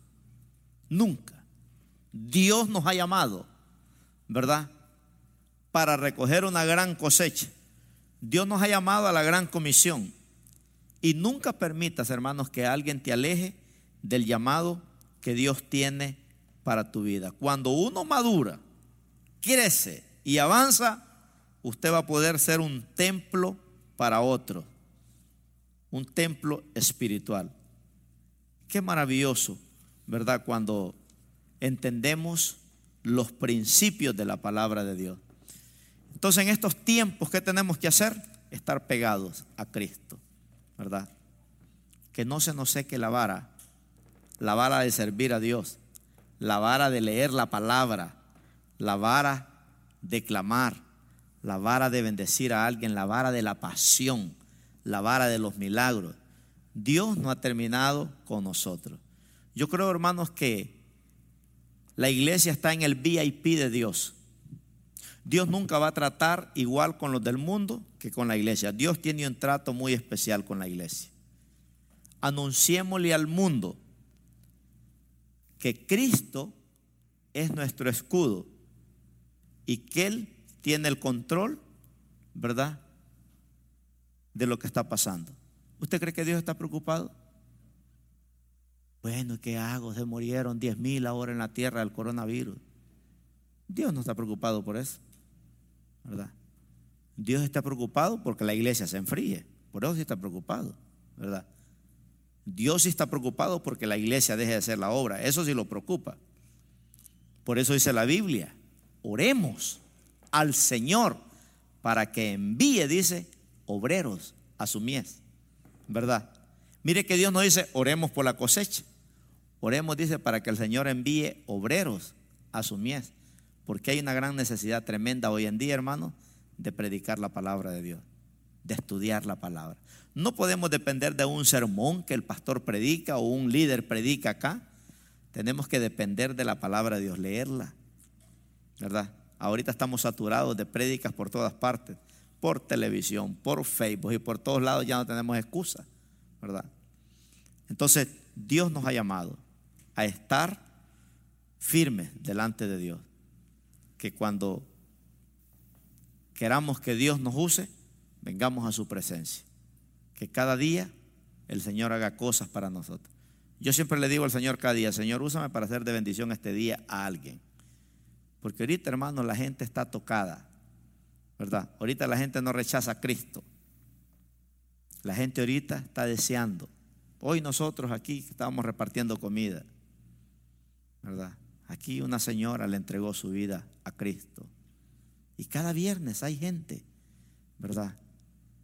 Nunca. Dios nos ha llamado, ¿verdad? Para recoger una gran cosecha. Dios nos ha llamado a la gran comisión. Y nunca permitas, hermanos, que alguien te aleje del llamado que Dios tiene para tu vida. Cuando uno madura, crece y avanza, usted va a poder ser un templo para otro, un templo espiritual. Qué maravilloso, ¿verdad? Cuando entendemos los principios de la palabra de Dios. Entonces en estos tiempos, ¿qué tenemos que hacer? Estar pegados a Cristo, ¿verdad? Que no se nos seque la vara, la vara de servir a Dios, la vara de leer la palabra, la vara de clamar, la vara de bendecir a alguien, la vara de la pasión, la vara de los milagros. Dios no ha terminado con nosotros. Yo creo, hermanos, que la iglesia está en el VIP de Dios. Dios nunca va a tratar igual con los del mundo que con la iglesia. Dios tiene un trato muy especial con la iglesia. Anunciémosle al mundo que Cristo es nuestro escudo y que Él tiene el control, ¿verdad? De lo que está pasando. ¿Usted cree que Dios está preocupado? Bueno, ¿qué hago? Se murieron 10 mil ahora en la tierra del coronavirus. Dios no está preocupado por eso, ¿verdad? Dios está preocupado porque la iglesia se enfríe. Por eso está preocupado, ¿verdad? Dios está preocupado porque la iglesia deje de hacer la obra. Eso sí lo preocupa. Por eso dice la Biblia, oremos al Señor para que envíe, dice, obreros a su mies. ¿Verdad? Mire que Dios no dice, oremos por la cosecha. Oremos, dice, para que el Señor envíe obreros a su mies. Porque hay una gran necesidad tremenda hoy en día, hermano, de predicar la palabra de Dios, de estudiar la palabra. No podemos depender de un sermón que el pastor predica o un líder predica acá. Tenemos que depender de la palabra de Dios, leerla. ¿Verdad? Ahorita estamos saturados de prédicas por todas partes, por televisión, por Facebook y por todos lados ya no tenemos excusa, ¿verdad? Entonces, Dios nos ha llamado a estar firmes delante de Dios. Que cuando queramos que Dios nos use, vengamos a su presencia. Que cada día el Señor haga cosas para nosotros. Yo siempre le digo al Señor cada día, Señor, úsame para hacer de bendición este día a alguien. Porque ahorita, hermano, la gente está tocada, ¿verdad? Ahorita la gente no rechaza a Cristo. La gente ahorita está deseando. Hoy nosotros aquí estábamos repartiendo comida, ¿verdad? Aquí una señora le entregó su vida a Cristo. Y cada viernes hay gente, ¿verdad?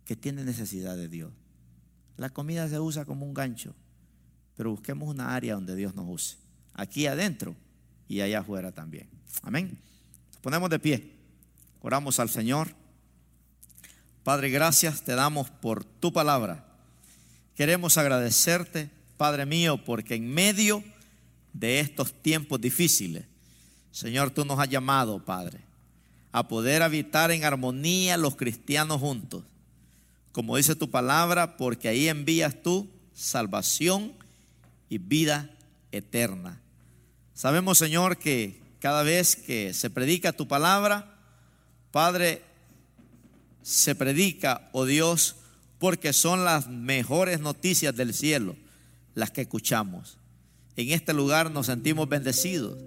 Que tiene necesidad de Dios. La comida se usa como un gancho, pero busquemos una área donde Dios nos use. Aquí adentro y allá afuera también. Amén. Nos ponemos de pie. Oramos al Señor. Padre, gracias te damos por tu palabra. Queremos agradecerte, Padre mío, porque en medio de estos tiempos difíciles, Señor, tú nos has llamado, Padre, a poder habitar en armonía los cristianos juntos. Como dice tu palabra, porque ahí envías tú salvación y vida eterna. Sabemos, Señor, que cada vez que se predica tu palabra, Padre, se predica, oh Dios, porque son las mejores noticias del cielo las que escuchamos. En este lugar nos sentimos bendecidos,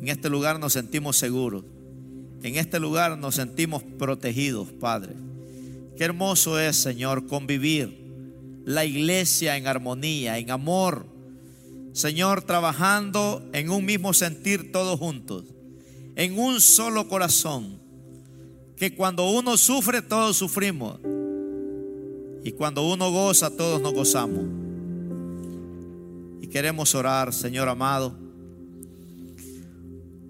en este lugar nos sentimos seguros, en este lugar nos sentimos protegidos, Padre. Qué hermoso es, Señor, convivir la iglesia en armonía, en amor. Señor, trabajando en un mismo sentir todos juntos, en un solo corazón. Que cuando uno sufre, todos sufrimos. Y cuando uno goza, todos nos gozamos. Y queremos orar, Señor amado,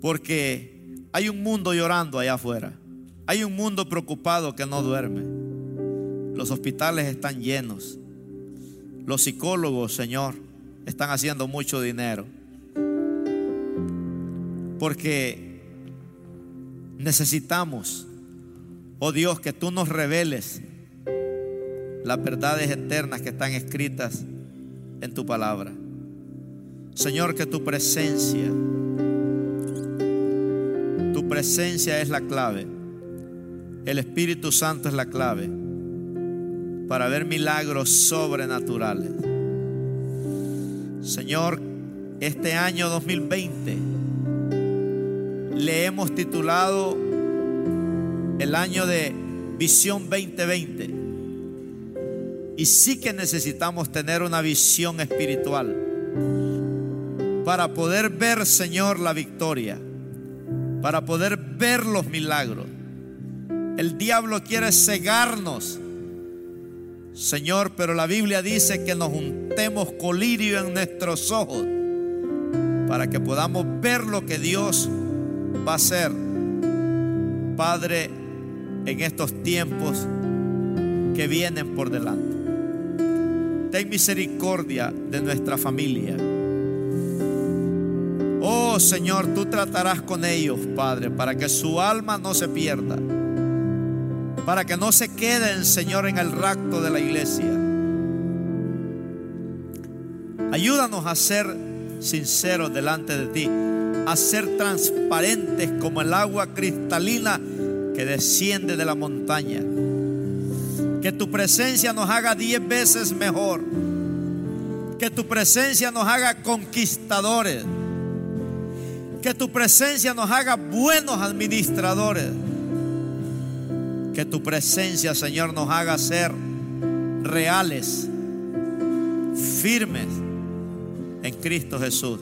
porque hay un mundo llorando allá afuera. Hay un mundo preocupado que no duerme. Los hospitales están llenos. Los psicólogos, Señor, están haciendo mucho dinero. Porque necesitamos, oh Dios, que tú nos reveles las verdades eternas que están escritas en tu palabra. Señor, que tu presencia, tu presencia es la clave. El Espíritu Santo es la clave para ver milagros sobrenaturales. Señor, este año 2020 le hemos titulado el año de visión 2020. Y sí que necesitamos tener una visión espiritual para poder ver, Señor, la victoria, para poder ver los milagros. El diablo quiere cegarnos Señor, pero la Biblia dice que nos juntemos colirio en nuestros ojos para que podamos ver lo que Dios va a hacer. Padre, en estos tiempos que vienen por delante. Ten misericordia de nuestra familia. Señor, tú tratarás con ellos, Padre, para que su alma no se pierda para que no se queden, Señor, en el rapto de la iglesia. Ayúdanos a ser sinceros delante de ti, a ser transparentes como el agua cristalina que desciende de la montaña. Que tu presencia nos haga diez veces mejor. Que tu presencia nos haga conquistadores. Que tu presencia nos haga buenos administradores. Que tu presencia, Señor, nos haga ser reales, firmes en Cristo Jesús.